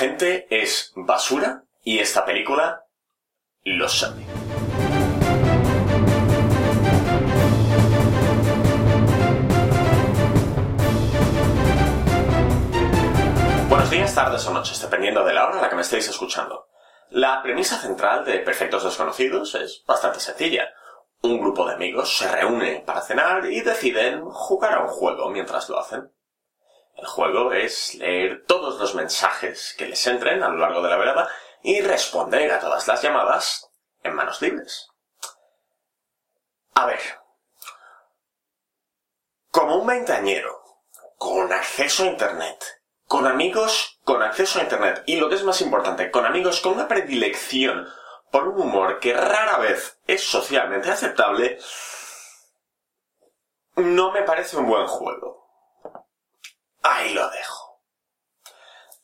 gente es basura y esta película lo sabe. Buenos días, tardes o noches, dependiendo de la hora a la que me estéis escuchando. La premisa central de Perfectos Desconocidos es bastante sencilla. Un grupo de amigos se reúne para cenar y deciden jugar a un juego mientras lo hacen. El juego es leer todos los mensajes que les entren a lo largo de la velada y responder a todas las llamadas en manos libres. A ver. Como un veinteañero, con acceso a Internet, con amigos con acceso a Internet y lo que es más importante, con amigos con una predilección por un humor que rara vez es socialmente aceptable, no me parece un buen juego. Ahí lo dejo.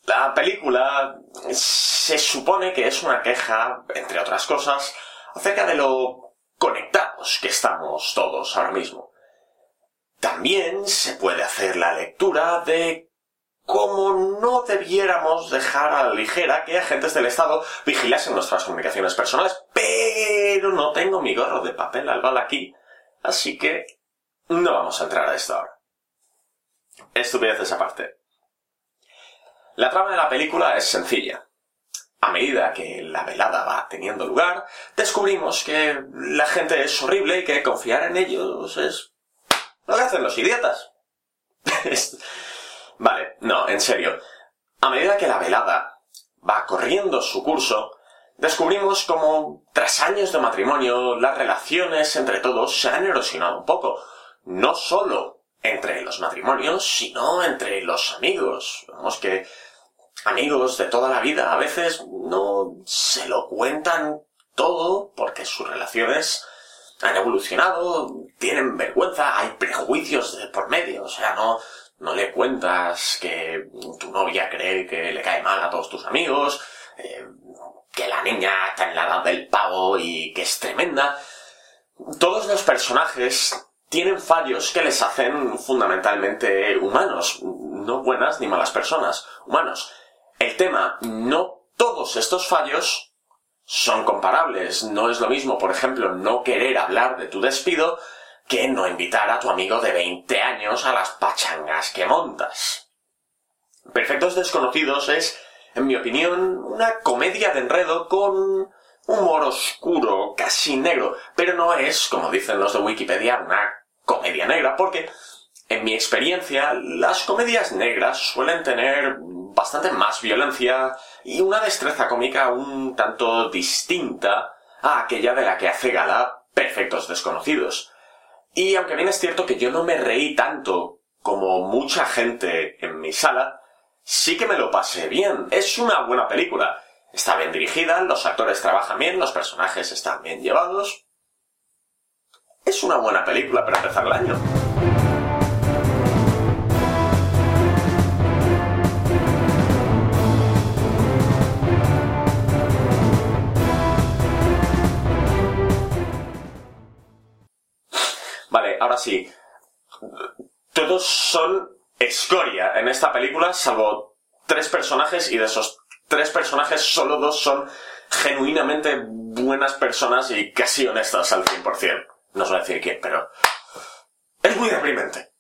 La película se supone que es una queja, entre otras cosas, acerca de lo conectados que estamos todos ahora mismo. También se puede hacer la lectura de cómo no debiéramos dejar a la ligera que agentes del Estado vigilasen nuestras comunicaciones personales, pero no tengo mi gorro de papel albal aquí, así que no vamos a entrar a esto ahora. Estupideces aparte. La trama de la película es sencilla. A medida que la velada va teniendo lugar, descubrimos que la gente es horrible y que confiar en ellos es lo que hacen los idiotas. vale, no, en serio. A medida que la velada va corriendo su curso, descubrimos como, tras años de matrimonio, las relaciones entre todos se han erosionado un poco. No solo entre los matrimonios, sino entre los amigos. Vemos que amigos de toda la vida a veces no se lo cuentan todo porque sus relaciones han evolucionado, tienen vergüenza, hay prejuicios de por medio, o sea, no, no le cuentas que tu novia cree que le cae mal a todos tus amigos, eh, que la niña está en la edad del pavo y que es tremenda. Todos los personajes tienen fallos que les hacen fundamentalmente humanos, no buenas ni malas personas, humanos. El tema, no todos estos fallos son comparables. No es lo mismo, por ejemplo, no querer hablar de tu despido que no invitar a tu amigo de 20 años a las pachangas que montas. Perfectos Desconocidos es, en mi opinión, una comedia de enredo con humor oscuro, casi negro, pero no es, como dicen los de Wikipedia, una comedia negra, porque en mi experiencia las comedias negras suelen tener bastante más violencia y una destreza cómica un tanto distinta a aquella de la que hace gala Perfectos Desconocidos. Y aunque bien es cierto que yo no me reí tanto como mucha gente en mi sala, sí que me lo pasé bien. Es una buena película. Está bien dirigida, los actores trabajan bien, los personajes están bien llevados. Es una buena película para empezar el año. Vale, ahora sí. Todos son escoria en esta película, salvo tres personajes, y de esos tres personajes solo dos son genuinamente buenas personas y casi honestas al 100%. No os voy a decir quién, pero es muy deprimente.